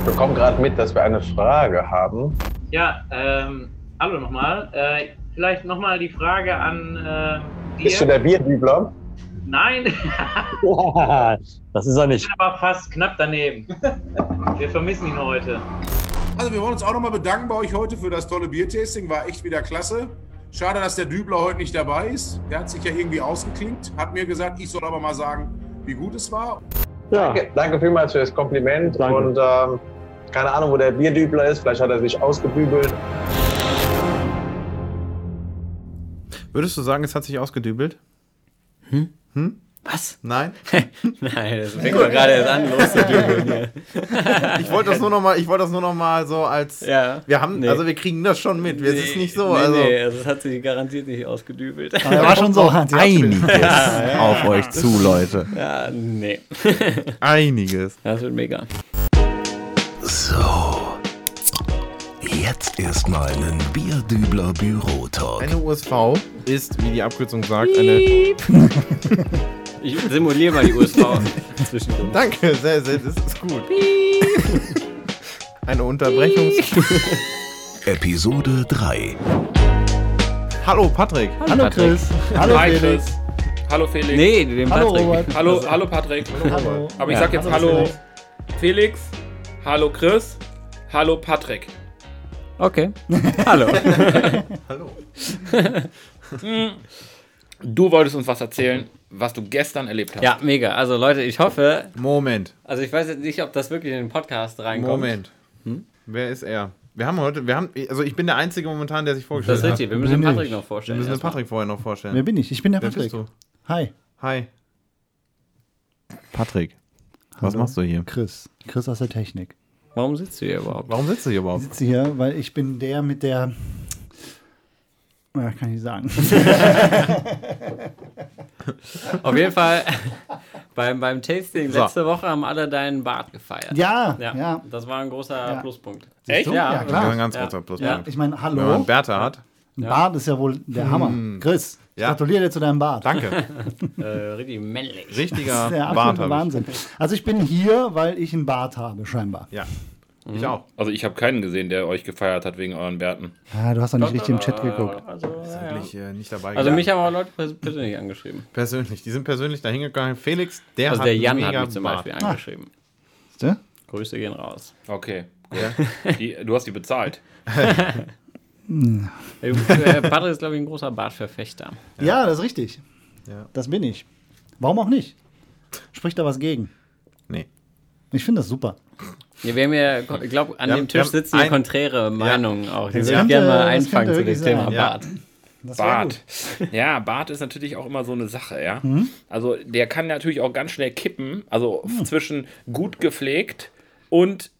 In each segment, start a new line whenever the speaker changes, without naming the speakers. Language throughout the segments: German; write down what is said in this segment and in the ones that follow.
Ich bekomme gerade mit, dass wir eine Frage haben.
Ja, ähm, hallo nochmal. Äh, vielleicht nochmal die Frage an äh, dir.
Bist du der Bierdübler?
Nein,
das ist er nicht.
aber fast knapp daneben. Wir vermissen ihn heute.
Also wir wollen uns auch nochmal bedanken bei euch heute für das tolle Biertasting. War echt wieder klasse. Schade, dass der Dübler heute nicht dabei ist. Der hat sich ja irgendwie ausgeklinkt. Hat mir gesagt, ich soll aber mal sagen, wie gut es war.
Ja,
Danke, danke vielmals für das Kompliment.
Danke.
Und ähm, keine Ahnung, wo der Bierdübler ist. Vielleicht hat er sich ausgebügelt.
Würdest du sagen, es hat sich ausgedübelt?
Was?
Nein?
Nein, das fängt doch gerade erst an, loszudübeln hier.
Ich wollte das nur noch mal, ich wollte das nur noch mal so als
Ja.
wir haben
Nee.
also wir kriegen das schon mit. Es ist nicht so,
Nee,
also
nee, also es hat sich garantiert nicht ausgedübelt.
Aber er war schon so,
einiges auf euch zu, Leute.
ja, nee.
Einiges.
Das wird mega.
So. Jetzt erstmal einen Bierdübler Bürotalk.
Eine USV ist, wie die Abkürzung sagt, eine
Ich simuliere mal die USV zwischendrin.
Danke, sehr, sehr, das ist gut. Eine Unterbrechungs
Episode 3.
Hallo Patrick.
Hallo Chris. Hallo
Hi
Felix.
Chris. Hallo Felix.
Nee, den
Hallo
Patrick.
Robert.
Hallo, hallo Patrick.
Hallo.
Aber ich
Ja,
sag jetzt
hallo,
Hallo
Felix.
Felix. Hallo Chris. Hallo Patrick.
Okay. Hallo.
Hallo.
Du wolltest uns was erzählen, was du gestern erlebt hast.
Ja, mega. Also Leute, ich hoffe,
Moment.
also ich weiß jetzt nicht, ob das wirklich in den Podcast reinkommt.
Moment. Wer ist er? Wir haben heute, wir haben, also ich bin der Einzige momentan, der sich vorgestellt
Das ist richtig. Wir müssen den
Nee,
Patrick
nicht.
noch
hat. Wir
vorstellen.
müssen den. Patrick vorher noch
Wer
vorstellen.
bin ich? Ich bin der
Wer
Patrick. Hi,
Hi. Patrick. Was
Hallo.
machst du hier?
Chris. Chris aus der Technik.
Warum sitzt du hier überhaupt?
Warum sitzt du hier
Ich
überhaupt?
sitze hier, weil ich bin der mit der. Ja, kann ich sagen.
Auf jeden Fall, beim, beim Tasting
So.
letzte Woche haben alle deinen Bart gefeiert.
Ja,
Ja,
ja.
das war ein großer
Ja.
Pluspunkt.
Echt?
Ja.
Ja,
Das
klar.
war ein ganz
Ja.
kurzer Pluspunkt.
Ich meine,
Wenn
hallo.
man Bertha hat.
Ein Bart ist ja wohl der Hammer. Chris, ich
Ja.
gratuliere dir zu deinem Bart.
Danke.
Äh, richtig männlich.
Richtiger
Das ist der
Bart
Wahnsinn. Also ich bin hier, weil ich einen Bart habe, scheinbar.
ich. Ja. Ich auch.
Also ich habe keinen gesehen, der euch gefeiert hat wegen euren Bärten.
Ah, du hast doch nicht richtig im Chat geguckt.
Also, ja, ja.
Wirklich äh, nicht dabei.
also mich haben auch Leute pers persönlich angeschrieben.
persönlich. Die sind persönlich da hingegangen. Felix, der
Also
hat
der Jan hat mich zum
Bart.
Beispiel angeschrieben.
Du?
Grüße gehen raus.
Okay. Die, du hast die bezahlt.
Äh, Patrick ist, glaube ich, ein großer Bartverfechter.
Ja, das ist richtig.
Ja.
Das bin ich. Warum auch nicht? Spricht da was gegen?
Nee.
Ich finde das super.
Ja, wir haben ja, ich glaube, an
Wir
dem
haben-
Tisch sitzen
ein-
konträre Meinungen auch. Die würde ich gerne mal einfangen zu dem Thema.
Ja.
Bart.
Das
Bart. Ja, Bart ist natürlich auch immer so eine Sache, ja. Also der kann natürlich auch ganz schnell kippen. Also zwischen gut gepflegt und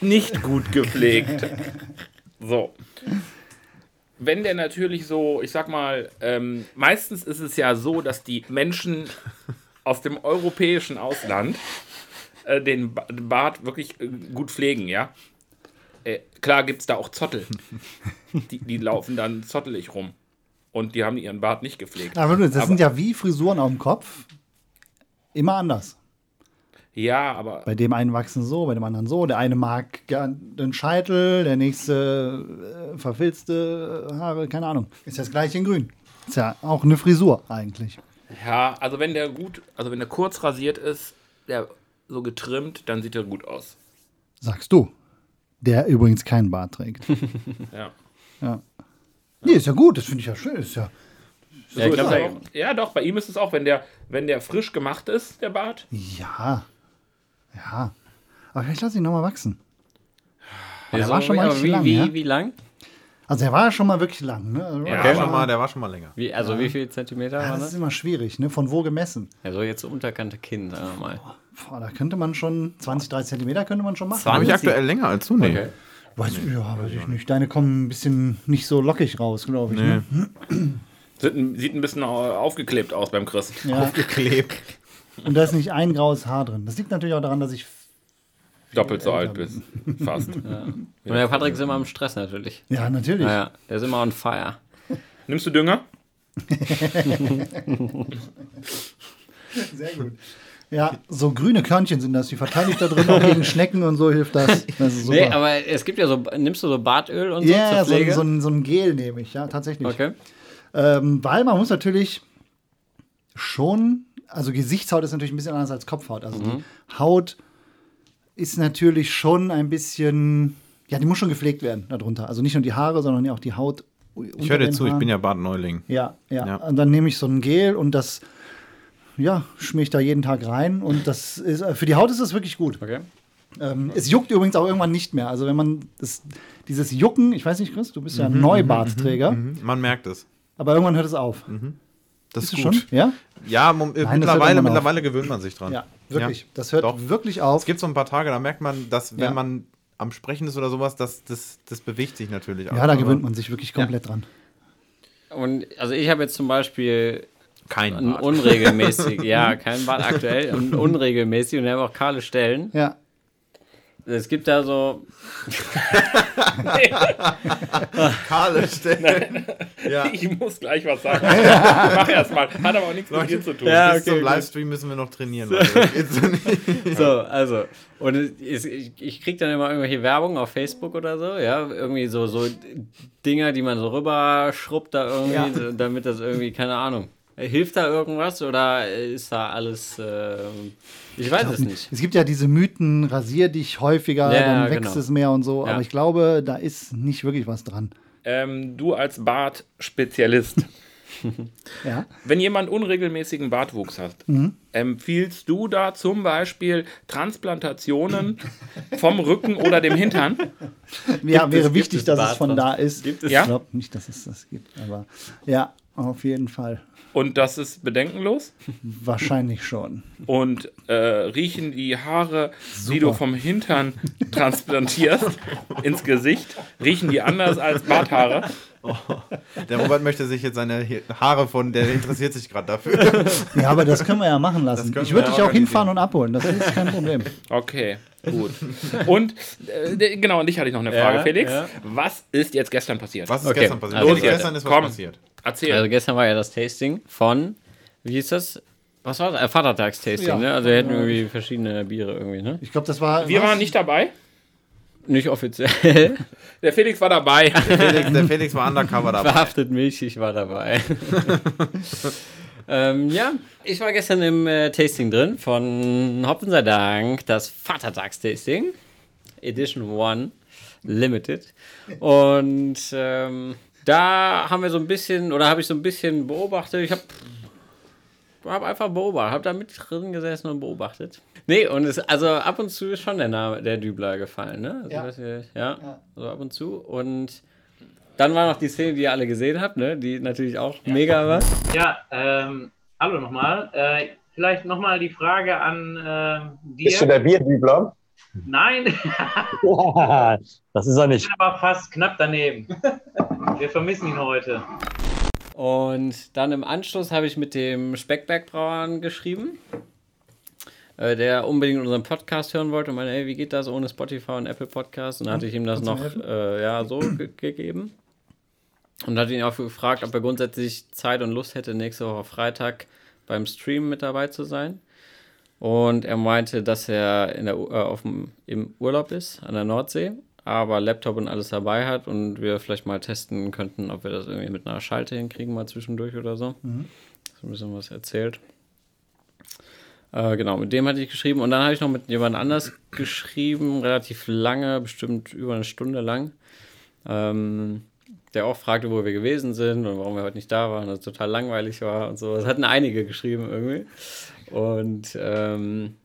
nicht gut gepflegt. so. Wenn der natürlich so, ich sag mal, ähm, meistens ist es ja so, dass die Menschen aus dem europäischen Ausland äh, den Ba- den Bart wirklich äh, gut pflegen, ja. Äh, klar gibt es da auch Zottel. Die, die laufen dann zottelig rum. Und die haben ihren Bart nicht gepflegt.
Aber das
Aber-
sind ja wie Frisuren auf dem Kopf. Immer anders.
Ja, aber
Bei dem einen wachsen so, bei dem anderen so. Der eine mag den Scheitel, der nächste äh, verfilzte Haare, keine Ahnung. Ist das gleiche in grün. Ist ja auch eine Frisur eigentlich.
ja, also wenn der gut, also wenn der kurz rasiert ist, der so getrimmt, dann sieht er gut aus.
Sagst du. Der übrigens keinen Bart trägt.
Ja.
ja. Nee, ist ja gut, das finde ich ja schön. Ist ja,
Ja, ich
So ist auch. ja, doch, bei ihm ist es auch, wenn der, wenn der frisch gemacht ist, der Bart.
ja. Ja. Aber vielleicht lass ihn nochmal wachsen.
der
war schon mal
wie,
lang,
wie,
ja?
wie lang?
Also er war ja schon mal wirklich lang. Ne? Also
Ja,
Der, war mal, der war schon mal länger.
Wie, also wie viel Zentimeter
ja, das
das?
ist immer schwierig, ne? Von wo gemessen?
Ja, so jetzt so Unterkante Kinn, sagen wir mal.
Boah, da könnte man schon 20, 30 Zentimeter könnte man schon machen.
Habe ich
20?
aktuell länger als du? Nee.
Okay.
Weiß, ja, weiß ich nicht. Deine kommen ein bisschen nicht so lockig raus, glaube ich. Ne?
Sieht ein, sieht ein bisschen au- aufgeklebt aus beim Chris.
Ja.
Geklebt.
Und da ist nicht ein graues Haar drin. Das liegt natürlich auch daran, dass ich.
Doppelt so alt bist. Fast.
Und der Patrick ist immer im Stress natürlich.
Ja, natürlich.
Naja, der ist immer on fire.
Nimmst du Dünger?
Sehr gut. Ja, so grüne Körnchen sind das. Die verteile ich da drin auch gegen Schnecken und so hilft das. Das ist super.
Nee, aber es gibt ja so, nimmst du so Bartöl und so
Ja, so, so, ein- so ein Gel nehme ich, ja, tatsächlich.
okay.
Ähm, weil man muss natürlich schon, also Gesichtshaut ist natürlich ein bisschen anders als Kopfhaut. Also
Mhm.
die Haut ist natürlich schon ein bisschen, ja, die muss schon gepflegt werden darunter. Also nicht nur die Haare, sondern auch die Haut.
Ich höre dir zu, ich bin ja Bart Neuling.
Ja, ja,
Ja.
Und dann nehme ich so ein Gel und das, ja, schmier ich da jeden Tag rein. Und das ist, für die Haut ist das wirklich gut.
Okay.
Ähm, es juckt übrigens auch irgendwann nicht mehr. Also wenn man das, dieses Jucken, ich weiß nicht, Chris, du bist ja
Mhm,
ein Neubartträger,
Man merkt es.
aber irgendwann hört es auf.
Das ist gut.
schon? Ja?
Ja, äh,
hört
mittlerweile, mittlerweile gewöhnt man sich dran.
Ja, wirklich.
Ja.
Das hört
Doch.
wirklich auf.
Es gibt so ein paar Tage, da merkt man, dass wenn
Ja.
man am Sprechen ist oder sowas, das, das, das bewegt sich natürlich auch.
ja, da gewöhnt man sich wirklich komplett dran.
Und also ich habe jetzt zum Beispiel
Kein
ein
Bart.
unregelmäßig, ja, kein Bart aktuell, und unregelmäßig und wir haben auch kahle Stellen.
Ja.
Es gibt da so,
Kahle Stellen. ja.
Ich muss gleich was sagen. Mach erst mal. Hat aber auch nichts mit dir zu tun.
Ja,
Bis
okay,
zum
gut.
Livestream müssen wir noch trainieren. So
so, also, und es, ich, ich kriege dann immer irgendwelche Werbung auf Facebook oder so, ja, irgendwie so, so Dinger, die man so rüberschrubbt da irgendwie, damit das irgendwie, keine Ahnung. Hilft da irgendwas oder ist da alles, ähm, ich weiß es nicht.
Es gibt ja diese Mythen, rasier dich häufiger,
Ja,
dann wächst
genau.
es mehr und so.
Ja.
Aber ich glaube, da ist nicht wirklich was dran.
Ähm, du als Bartspezialist,
Ja.
wenn jemand unregelmäßigen Bartwuchs hat,
Mhm.
empfiehlst du da zum Beispiel Transplantationen vom Rücken oder dem Hintern?
Ja,
es-
wäre
gibt
wichtig,
es
dass es von da ist.
Gibt es-
Ja?
Ich glaube nicht, dass es das gibt, aber ja, auf jeden Fall.
Und das ist bedenkenlos?
Wahrscheinlich schon.
Und äh, riechen die Haare, die du vom Hintern transplantierst, ins Gesicht, riechen die anders als Barthaare?
Der Robert möchte sich jetzt seine Haare von, der interessiert sich gerade dafür.
Ja, aber das können wir ja machen lassen. Ich würde dich auch hinfahren und abholen. Das ist kein Problem.
Okay, gut. Und äh, genau, und dich hatte ich noch eine Frage,
Ja,
Felix.
ja.
Was ist jetzt gestern passiert?
Was ist
Okay,
gestern passiert?
also
Los, gestern ist was
Komm.
passiert.
Erzähl.
Also gestern war ja das Tasting von, wie hieß das? Was war das? Äh, Vatertagstasting,
Ja.
ne? Also wir hätten irgendwie verschiedene Biere irgendwie, ne?
Ich glaube, das war.
Wir
was?
waren nicht dabei.
Nicht offiziell.
Der Felix war dabei.
Felix, der Felix war undercover dabei.
Verhaftet mich, ich war dabei. ähm, ja, ich war gestern im äh, Tasting drin von Hopfen sei Dank, das Vatertagstasting, Edition 1 Limited. Und ähm, da haben wir so ein bisschen, oder habe ich so ein bisschen beobachtet, ich habe hab einfach beobachtet, habe da mit drin gesessen und beobachtet. Nee, und es, also ab und zu ist schon der Name der Dübler gefallen, ne? Also,
Ja.
weiß ich, ja, so ab und zu. Und dann war noch die Szene, die ihr alle gesehen habt, ne? Die natürlich auch mega war.
Ja, ähm, hallo nochmal. Äh, vielleicht nochmal die Frage an äh,
Bist du
dir.
der Bierdübler?
Nein,
Das ist er nicht.
aber fast knapp daneben. Wir vermissen ihn heute.
Und dann im Anschluss habe ich mit dem Speckbergbrauern geschrieben, äh, der unbedingt unseren Podcast hören wollte und meinte, ey, wie geht das ohne Spotify und Apple Podcast? Und dann hatte ich ihm das noch äh, ja, so ge gegeben. Und hatte ihn auch gefragt, ob er grundsätzlich Zeit und Lust hätte, nächste Woche Freitag beim Stream mit dabei zu sein. Und er meinte, dass er in der, äh, auf dem, im Urlaub ist an der Nordsee, aber Laptop und alles dabei hat und wir vielleicht mal testen könnten, ob wir das irgendwie mit einer Schalte hinkriegen, mal zwischendurch oder so. So ein bisschen was erzählt. Äh, genau, mit dem hatte ich geschrieben und dann habe ich noch mit jemand anders geschrieben, relativ lange, bestimmt über eine Stunde lang. Ähm, der auch fragte, wo wir gewesen sind und warum wir heute nicht da waren, dass es total langweilig war und so. Das hatten einige geschrieben irgendwie. Und ähm,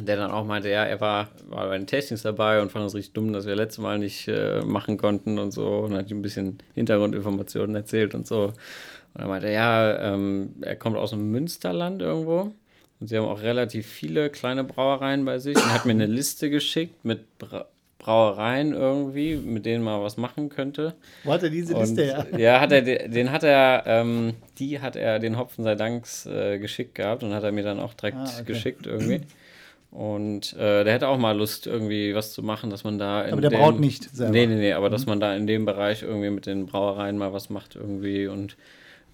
der dann auch meinte, ja, er war, war bei den Tastings dabei und fand es richtig dumm, dass wir letztes Mal nicht äh, machen konnten und so und hat ihm ein bisschen Hintergrundinformationen erzählt und so. Und er meinte, ja, ähm, er kommt aus dem Münsterland irgendwo und sie haben auch relativ viele kleine Brauereien bei sich und hat mir eine Liste geschickt mit Bra Brauereien irgendwie, mit denen man was machen könnte.
Warte, diese
Und,
Liste, ja.
ja, hat er, den den hat er, ähm, die hat er den Hopfen sei Danks äh, geschickt gehabt und hat er mir dann auch direkt
Ah, okay.
geschickt irgendwie. Und äh, der hätte auch mal Lust, irgendwie was zu machen, dass man da. In
Aber der
dem-
braut nicht selber. Mhm.
Nee, nee, nee, aber dass man da in dem Bereich irgendwie mit den Brauereien mal was macht irgendwie und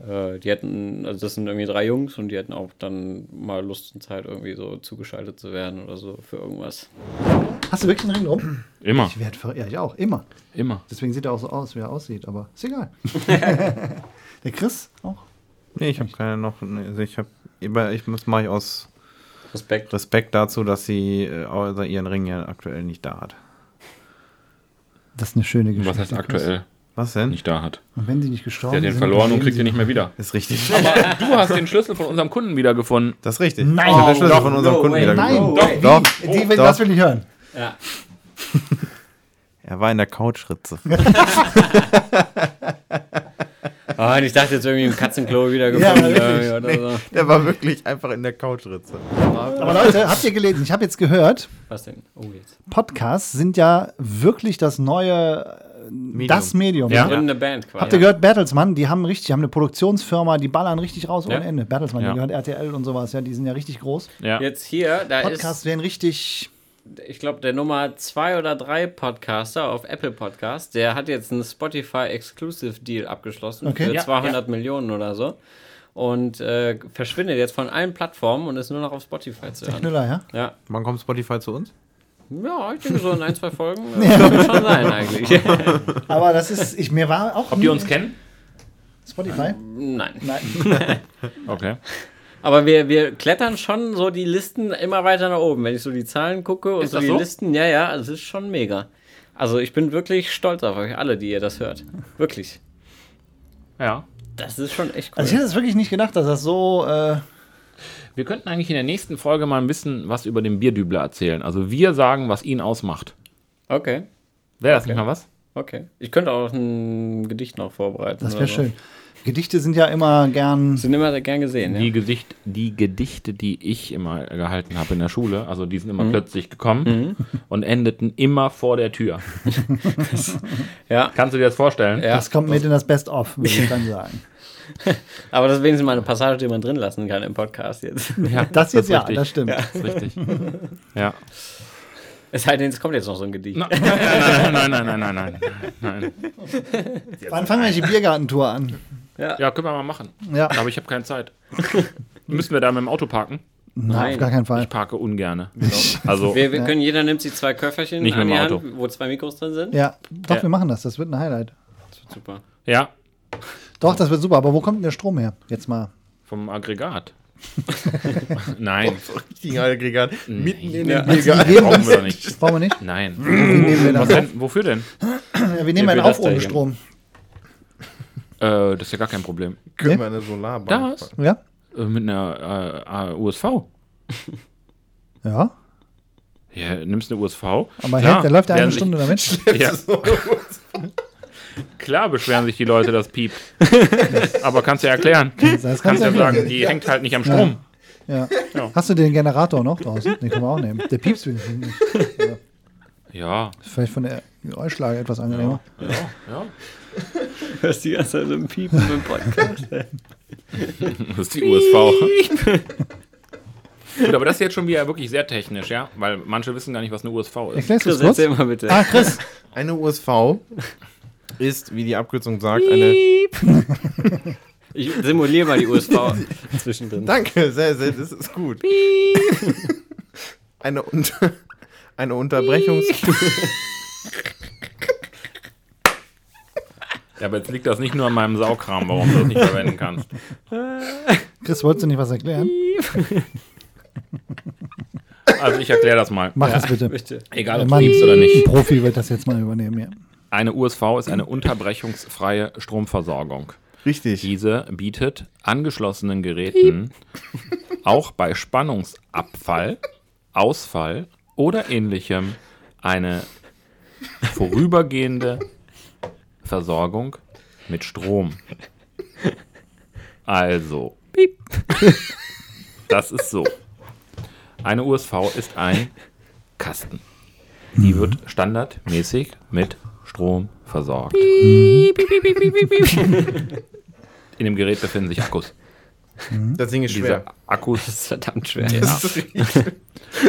Äh, die hätten, also das sind irgendwie drei Jungs und die hätten auch dann mal Lust und Zeit, irgendwie so zugeschaltet zu werden oder so für irgendwas.
Hast du wirklich einen Ring drum?
Immer,
Ich werde ver- Ja, ich auch. Immer.
immer.
Deswegen sieht er auch so aus, wie er aussieht. Aber ist egal. Der Chris auch?
Nee, ich habe keine noch. nee, Also ich habe. Ich das mache ich aus
Respekt.
Respekt dazu, dass sie äh, ihren Ring ja aktuell nicht da hat.
Das ist eine schöne Geschichte.
Was heißt aktuell
Was denn?
nicht da hat.
Und wenn sie nicht gestorben
Der hat den
sind,
verloren und kriegt ihn nicht mehr wieder.
Ist richtig.
Aber du hast den Schlüssel von unserem Kunden wiedergefunden.
Das ist richtig.
Nein.
Ich hab den Schlüssel
doch,
von unserem
no
Kunden
way.
wieder
Nein, doch,
Doch.
Die, die,
Doch.
das will ich hören.
Ja.
Er war in der Couchritze.
Oh, und ich dachte jetzt irgendwie im Katzenklo wieder
Ja,
gefunden
wirklich.
irgendwie oder so.
Der war wirklich einfach in der Couchritze.
Aber Leute, habt ihr gelesen? Ich habe jetzt gehört,
Was denn? Oh, jetzt.
Podcasts sind ja wirklich das neue, äh, das Medium.
Ja.
Eine Band quasi.
Habt ihr gehört, Bertelsmann, die haben richtig, die haben eine Produktionsfirma, die ballern richtig raus
Ja.
ohne Ende. Bertelsmann,
Ja.
die gehört RTL und sowas, ja, die sind ja richtig groß.
Ja.
Jetzt hier, da
Podcasts werden richtig.
Ich glaube, der Nummer zwei oder drei Podcaster auf Apple Podcast, der hat jetzt einen Spotify Exclusive Deal abgeschlossen
Okay.
für
Ja,
200 Millionen oder so. Und äh, verschwindet jetzt von allen Plattformen und ist nur noch auf Spotify zu hören.
Knüller, ja?
Ja.
Wann kommt Spotify zu uns?
ja, ich denke so in ein, zwei Folgen äh, wird schon sein eigentlich.
Aber das ist, ich, mir war auch.
Ob die uns kennen?
Spotify?
Nein.
Nein.
Okay.
Aber wir, wir klettern schon so die Listen immer weiter nach oben. Wenn ich so die Zahlen gucke und
Ist
so
das
die
so?
Listen, ja, ja, es ist schon mega. Also ich bin wirklich stolz auf euch alle, die ihr das hört. Wirklich.
Ja.
Das ist schon echt cool.
Also ich hätte es wirklich nicht gedacht, dass das so. Äh,
Wir könnten eigentlich in der nächsten Folge mal ein bisschen was über den Bierdübler erzählen. Also wir sagen, was ihn ausmacht.
okay,
Wäre das
Okay.
nicht mal was?
okay. Ich könnte auch ein Gedicht noch vorbereiten.
das wäre
so.
Gedichte sind ja immer gern.
Sind immer gern gesehen,
Die,
ja.
Gedicht, die Gedichte, die ich immer gehalten habe in der Schule, also die sind immer plötzlich gekommen und endeten immer vor der Tür.
Ja,
Kannst du dir das vorstellen?
ja.
Das kommt mit in das Best-of, würde ich dann sagen.
Aber das ist wenigstens mal eine Passage, die man drin lassen kann im Podcast jetzt.
Ja,
Das jetzt
ist
ja,
richtig.
das stimmt.
Das ist richtig. Ja.
Es sei denn, es kommt jetzt noch so ein Gedicht.
Nein, nein, nein, nein, nein, nein, nein, nein.
Wann fangen wir die Biergartentour an?
Ja, können wir mal machen.
Ja,
Aber ich habe keine Zeit. Müssen wir da mit dem Auto parken?
Nein, auf gar keinen Fall.
Ich parke ungerne. Also,
Wir, wir können, jeder nimmt sich zwei Köfferchen
Nicht
an
mit
die
dem
Hand,
Auto.
wo zwei Mikros drin sind.
Ja, doch,
Ja.
wir machen das. Das wird ein Highlight.
Super.
ja,
Doch, das wird super. Aber wo kommt denn der Strom her? Jetzt mal.
vom Aggregat. Nein,
Richtigen Aggregat. Mitten in
Ja.
den.
Wir geben
brauchen
das.
wir doch nicht.
Brauchen wir nicht?
Nein.
Wie nehmen wir das auf?
denn, wofür denn?
Ja, wir nehmen einen
das da hier?
Aufrobenstrom.
Äh, das ist ja gar kein Problem.
Können wir eine Solarbank
Das?
Ja?
Äh, mit einer äh, äh, USV.
Ja.
Ja, nimmst eine USV.
Aber
Klar,
hält, der läuft ja eine Stunde damit.
Ja. Klar beschweren sich die Leute, das piept. Aber kannst du ja erklären.
Das
Kannst
kannst
ja
du
sagen, die hängt halt nicht am Strom.
Ja.
Ja.
Hast du den Generator noch draußen? Den können wir auch nehmen. Der piepst wenigstens nicht.
Ja,
Vielleicht von der Geräuschlage etwas angenehmer.
ja, ja.
Hörst die ganze Zeit so ein Piepen im Podcast.
Das ist die USV. Gut, aber das ist jetzt schon wieder wirklich sehr technisch, ja? Weil manche wissen gar nicht, was eine USV ist.
Erklärst
Chris,
kurz?
erzähl mal bitte.
Ah, Chris.
Eine USV ist, wie die Abkürzung sagt, eine.
Ich simuliere mal die USV zwischendrin.
Danke, sehr, sehr, das ist gut. Eine, Unter eine Unterbrechungs.
Ja, aber jetzt liegt das nicht nur an meinem Saukram, warum du das nicht verwenden kannst.
Chris, wolltest du nicht was erklären?
Also ich erkläre das mal.
Mach das bitte.
Bitte.
Egal, ob
Mann,
du liebst oder
Ein
nicht.
Profi wird das jetzt mal übernehmen, ja.
Eine USV ist eine unterbrechungsfreie Stromversorgung.
Richtig.
Diese bietet angeschlossenen Geräten auch bei Spannungsabfall, Ausfall oder ähnlichem eine vorübergehende Versorgung mit Strom. Also, das ist so. Eine USV ist ein Kasten. Die wird standardmäßig mit Strom versorgt. In dem Gerät befinden sich Akkus.
Das Ding ist
Diese
schwer.
Akkus,
Das ist verdammt schwer.
ja.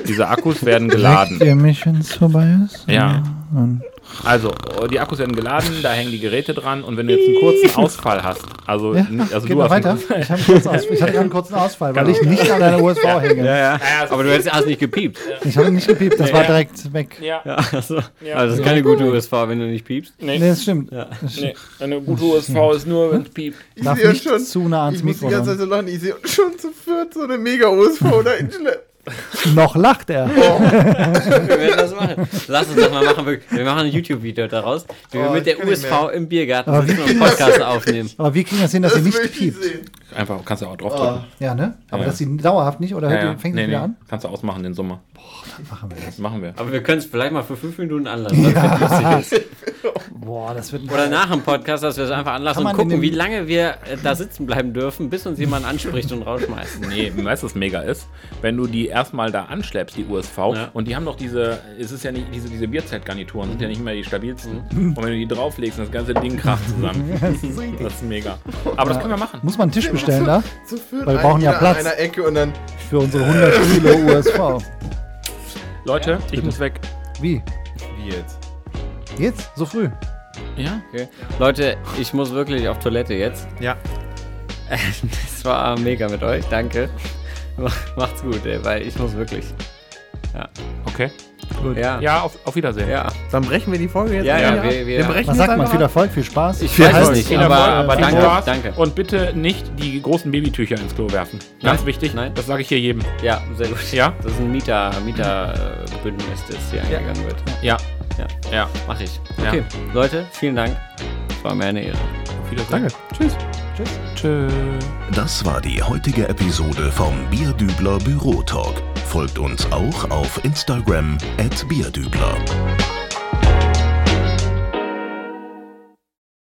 diese Akkus werden geladen.
Ihr mich, ist?
Ja.
Dann
Also, die Akkus werden geladen, da hängen die Geräte dran und wenn du jetzt einen kurzen Ausfall hast, also,
Ja,
also
geht
du
mal
hast
weiter. Ich, hab einen kurzen Aus- ich hatte gerade einen kurzen Ausfall, weil ich nicht an einer USV hänge.
Ja, ja. Aber du hast, hast nicht gepiept.
Ich habe nicht gepiept, das war direkt weg.
Ja,
Ja, also, also das ist keine gute USV, wenn du nicht piepst.
nee,
Nee, das stimmt.
nee, eine gute USV ist nur, wenn es piept.
Darf
sehe schon-
zu nah ans
Ich muss die
Mikro.
ganze Zeit so lachen. Ich sehe schon zu viert so eine Mega-USV da hinten.
Noch lacht er.
Wir werden das machen. Lass uns das mal machen. Wir, wir machen ein YouTube-Video daraus, wie wir
Oh,
mit der USV im Biergarten
Aber wie
sitzen und einen Podcast aufnehmen.
Aber wir kriegen das hin, dass sie nicht piept.
sehen.
Einfach, kannst du auch drauf drücken.
Ja, ne? Aber
Ja.
dass sie dauerhaft nicht, oder
Ja, ja.
fängt
nee,
sie wieder
nee.
an?
Kannst du ausmachen den Sommer.
Machen wir das.
Das machen wir.
Aber wir können es vielleicht mal für fünf Minuten anlassen, ist.
Boah, das wird
Oder nach dem Podcast, dass wir es einfach anlassen und gucken, wie lange wir äh, da sitzen bleiben dürfen, bis uns jemand anspricht und rausschmeißt.
Nee, weißt du, was mega ist? Wenn du die erstmal da anschleppst, die USV,
Ja.
und die haben doch diese, es ist ja nicht, diese, diese Bierzeltgarnituren sind ja nicht mehr die stabilsten.
Mhm.
Und wenn du die drauflegst, das ganze Ding kracht zusammen. das ist mega. Aber das können wir machen.
Muss man einen Tisch bestellen da?
Zu viert.
Weil wir brauchen ja Platz.
Einer Ecke und dann.
Für unsere 100 Kilo USV.
Leute, ich muss weg.
Wie?
Wie jetzt?
Jetzt? So früh?
Ja?
Okay. Leute, ich muss wirklich auf Toilette jetzt.
Ja.
Es war mega mit euch, danke. Mach- Macht's gut, ey, weil ich muss wirklich.
Okay.
Ja.
Ja, auf, auf Wiedersehen.
Ja,
Dann brechen wir die Folge jetzt
ja,
einfach
ja
ab.
wir, wir,
brechen
Was sagt man? Viel. Erfolg, viel Spaß?
Ich
Viel
weiß
heißt,
nicht,
Viel
aber-
Erfolg, aber
viel
danke.
Spaß.
danke.
Und bitte nicht die großen Babytücher ins Klo werfen. Ganz
Nein,
wichtig.
nein.
Das sage ich hier jedem.
Ja, sehr gut.
Ja?
Das ist ein Mieter, Mieterbündnis, das hier eingegangen wird.
Ja.
Ja.
Ja.
Mach ich.
Ja.
Okay, Leute, vielen Dank. Es war mir eine Ehre.
Auf Wiedersehen.
Danke. Tschüss.
Tschüss. Tschüss.
Das war die heutige Episode vom Bierdübler Bürotalk. Folgt uns auch auf Instagram at Bierdübler.